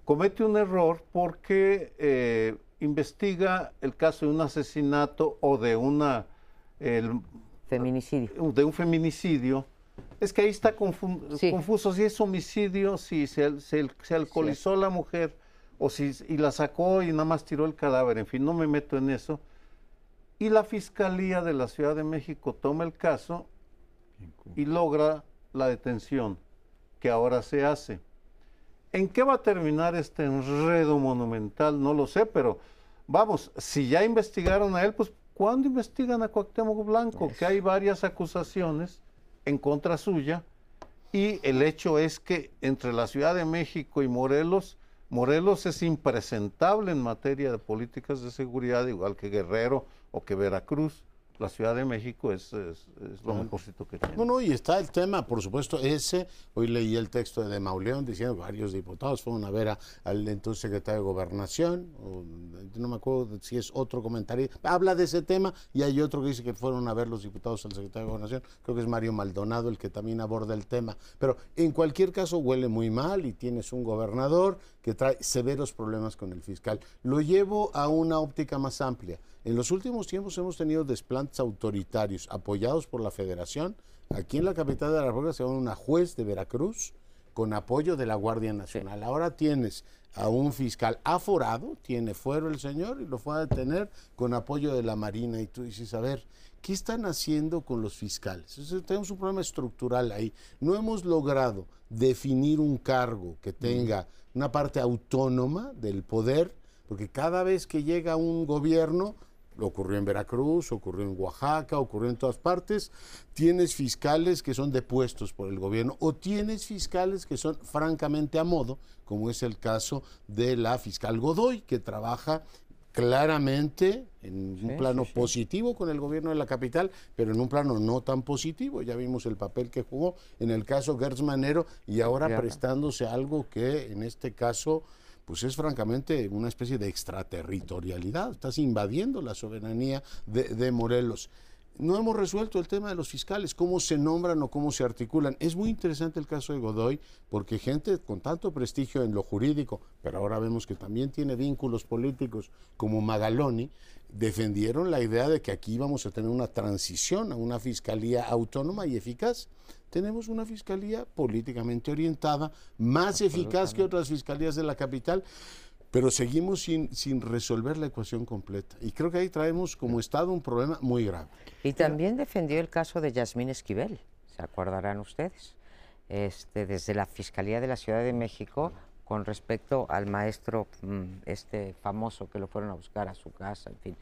comete un error porque investiga el caso de un asesinato o de una feminicidio. De un feminicidio. Es que ahí está confuso si es homicidio, si se, se, alcoholizó la mujer o si y la sacó y nada más tiró el cadáver. En fin, no me meto en eso. Y la Fiscalía de la Ciudad de México toma el caso y logra la detención que ahora se hace. ¿En qué va a terminar este enredo monumental? No lo sé, pero vamos, si ya investigaron a él, pues ¿cuándo investigan a Cuauhtémoc Blanco? Que hay varias acusaciones en contra suya y el hecho es que entre la Ciudad de México y Morelos, Morelos es impresentable en materia de políticas de seguridad, igual que Guerrero o que Veracruz la Ciudad de México es, lo mejorcito que tiene. No, no, y está el tema, por supuesto, ese. Hoy leí el texto de Mauleón diciendo varios diputados fueron a ver al entonces secretario de Gobernación, no me acuerdo si es otro comentario, habla de ese tema y hay otro que dice que fueron a ver los diputados al secretario de Gobernación, creo que es Mario Maldonado el que también aborda el tema. Pero en cualquier caso huele muy mal y tienes un gobernador que trae severos problemas con el fiscal. Lo llevo a una óptica más amplia. En los últimos tiempos hemos tenido desplantes autoritarios apoyados por la federación. Aquí en la capital de la República se va una juez de Veracruz con apoyo de la Guardia Nacional. Ahora tienes a un fiscal aforado, tiene fuero el señor y lo fue a detener con apoyo de la Marina. Y tú dices, a ver, ¿qué están haciendo con los fiscales? tenemos un problema estructural ahí. No hemos logrado definir un cargo que tenga una parte autónoma del poder, porque cada vez que llega un gobierno ocurrió en Veracruz, ocurrió en Oaxaca, ocurrió en todas partes. Tienes fiscales que son depuestos por el gobierno o tienes fiscales que son francamente a modo, como es el caso de la fiscal Godoy, que trabaja claramente en un plano positivo con el gobierno de la capital, pero en un plano no tan positivo. Ya vimos el papel que jugó en el caso Gertz Manero y ahora prestándose algo que en este caso pues es francamente una especie de extraterritorialidad. Estás invadiendo la soberanía de, Morelos. No hemos resuelto el tema de los fiscales, cómo se nombran o cómo se articulan. Es muy interesante el caso de Godoy, porque gente con tanto prestigio en lo jurídico, pero ahora vemos que también tiene vínculos políticos como Magaloni, defendieron la idea de que aquí íbamos a tener una transición a una fiscalía autónoma y eficaz. Tenemos una fiscalía políticamente orientada, más eficaz que otras fiscalías de la capital, pero seguimos sin, sin resolver la ecuación completa. Y creo que ahí traemos como Estado un problema muy grave. Y también defendió el caso de Yasmín Esquivel, se acordarán ustedes, este, desde la Fiscalía de la Ciudad de México con respecto al maestro mm, este famoso que lo fueron a buscar a su casa, en fin.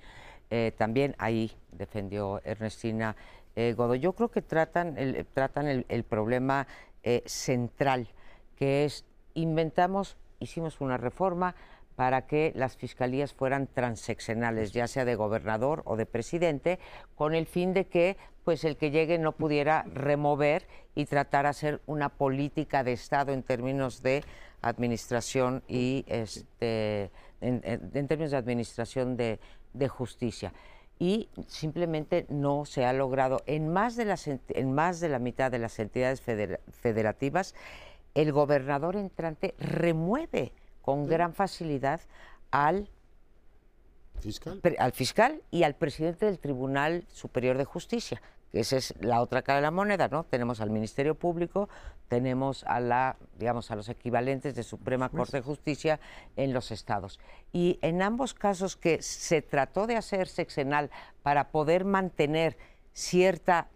Eh, también ahí defendió Ernestina eh, Godoy. Yo creo que tratan el, tratan el, problema eh, central, que es inventamos, hicimos una reforma, para que las fiscalías fueran transeccionales, ya sea de gobernador o de presidente, con el fin de que pues el que llegue no pudiera remover y tratar de hacer una política de Estado en términos de administración y este en, términos de administración de, justicia. Y simplemente no se ha logrado en más de las en más de la mitad de las entidades federativas el gobernador entrante remueve con gran facilidad al fiscal. al fiscal y al presidente del Tribunal Superior de Justicia. Esa es la otra cara de la moneda, ¿no? Tenemos al Ministerio Público, tenemos a la, digamos, a los equivalentes de Suprema Corte de Justicia en los estados. Y en ambos casos que se trató de hacer sexenal para poder mantener cierta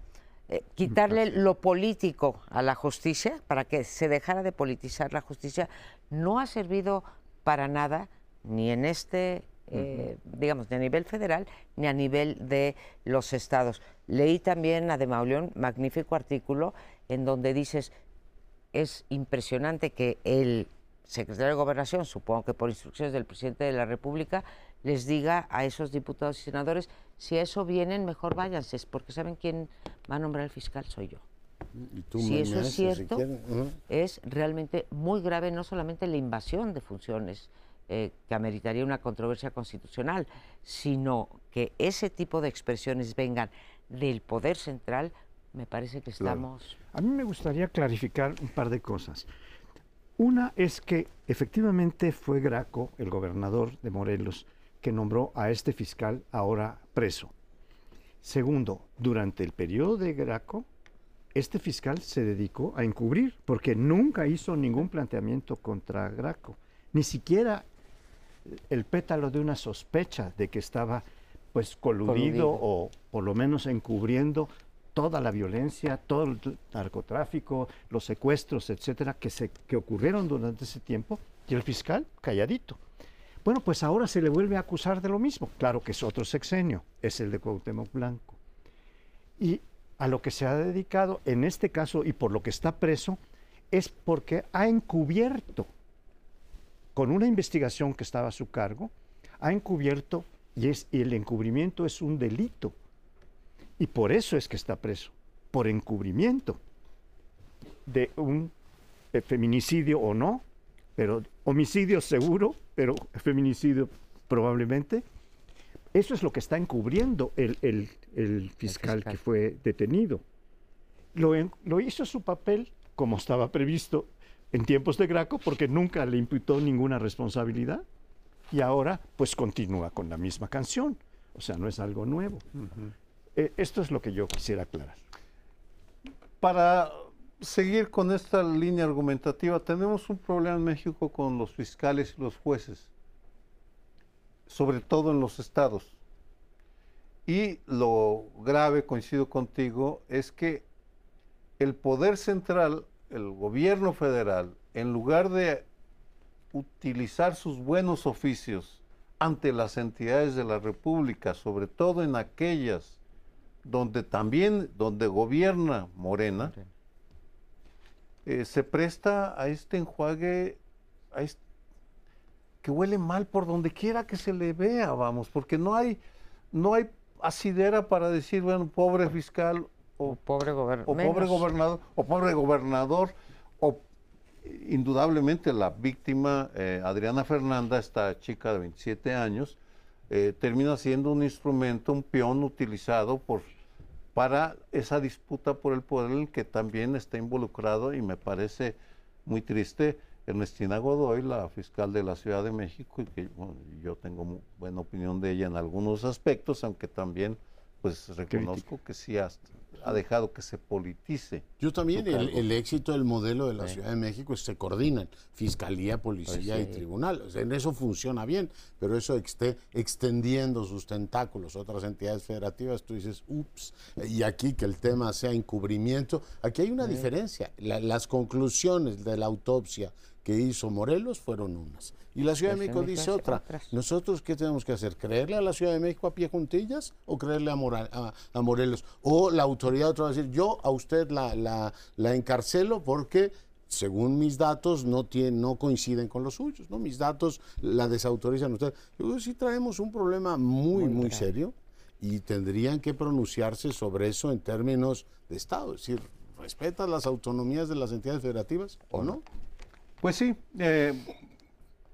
eh, quitarle lo político a la justicia, para que se dejara de politizar la justicia, no ha servido para nada, ni en este, eh, digamos, ni a nivel federal, ni a nivel de los estados. Leí también a De Mauleón, magnífico artículo, en donde dices, es impresionante que el secretario de Gobernación, supongo que por instrucciones del presidente de la República, les diga a esos diputados y senadores, si a eso vienen, mejor váyanse, porque ¿saben quién va a nombrar el fiscal? Soy yo. si eso es cierto, es realmente muy grave no solamente la invasión de funciones eh, que ameritaría una controversia constitucional, sino que ese tipo de expresiones vengan del poder central, me parece que estamos... A mí me gustaría clarificar un par de cosas. Una es que efectivamente fue Graco, el gobernador de Morelos, que nombró a este fiscal ahora preso. Segundo, durante el periodo de Graco, este fiscal se dedicó a encubrir, porque nunca hizo ningún planteamiento contra Graco, ni siquiera el pétalo de una sospecha de que estaba pues coludido, o por lo menos encubriendo toda la violencia, todo el narcotráfico, los secuestros, etcétera, que, se, que ocurrieron durante ese tiempo, y el fiscal calladito. Bueno, pues ahora se le vuelve a acusar de lo mismo. Claro que es otro sexenio, es el de Cuauhtémoc Blanco. Y a lo que se ha dedicado en este caso y por lo que está preso es porque ha encubierto, con una investigación que estaba a su cargo, ha encubierto y, es, el encubrimiento es un delito. Y por eso es que está preso, por encubrimiento de un feminicidio o no, pero homicidio seguro, pero feminicidio probablemente. Eso es lo que está encubriendo el, el, fiscal, que fue detenido. Lo, lo hizo su papel como estaba previsto en tiempos de Graco porque nunca le imputó ninguna responsabilidad y ahora pues continúa con la misma canción. O sea, no es algo nuevo. Eh, esto es lo que yo quisiera aclarar. Para seguir con esta línea argumentativa, tenemos un problema en México con los fiscales y los jueces, sobre todo en los estados. Y lo grave, coincido contigo, es que el poder central, el gobierno federal, en lugar de utilizar sus buenos oficios ante las entidades de la República, sobre todo en aquellas donde también, donde gobierna Morena, eh, se presta a este enjuague a que huele mal por donde quiera que se le vea, vamos, porque no hay, no hay asidera para decir, bueno, pobre fiscal o, pobre, o pobre gobernador o pobre gobernador o indudablemente la víctima eh, Adriana Fernanda, esta chica de 27 años, eh, termina siendo un instrumento, un peón utilizado por para esa disputa por el poder en el que también está involucrado y me parece muy triste Ernestina Godoy, la fiscal de la Ciudad de México, y que yo tengo buena opinión de ella en algunos aspectos, aunque también pues reconozco que sí ha dejado que se politice. Yo también, el, éxito del modelo de la Ciudad de México es que se coordinan, fiscalía, policía Pues y tribunal. O sea, en eso funciona bien, pero eso esté extendiendo sus tentáculos a otras entidades federativas, tú dices, ups, y aquí que el tema sea encubrimiento, aquí hay una diferencia. La- las conclusiones de la autopsia que hizo Morelos fueron unas. Y la Ciudad de Pues México dice otra. ¿Nosotros qué tenemos que hacer? ¿Creerle a la Ciudad de México a pie juntillas o creerle a, Mora- a- a Morelos? O la autoridad otra va a decir, yo a usted la, la, la encarcelo porque, según mis datos, no, tiene, no coinciden con los suyos. ¿no? Mis datos la desautorizan a usted. Yo creo que sí traemos un problema muy, muy, serio y tendrían que pronunciarse sobre eso en términos de Estado. Es decir, ¿respetas las autonomías de las entidades federativas o no? Pues sí, eh,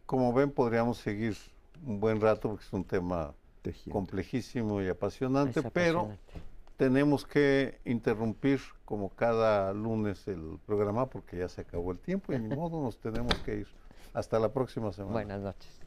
como ven, podríamos seguir un buen rato porque es un tema Tejiendo. complejísimo y apasionante, pero tenemos que interrumpir como cada lunes el programa porque ya se acabó el tiempo y ni [laughs] modo nos tenemos que ir. Hasta la próxima semana. Buenas noches.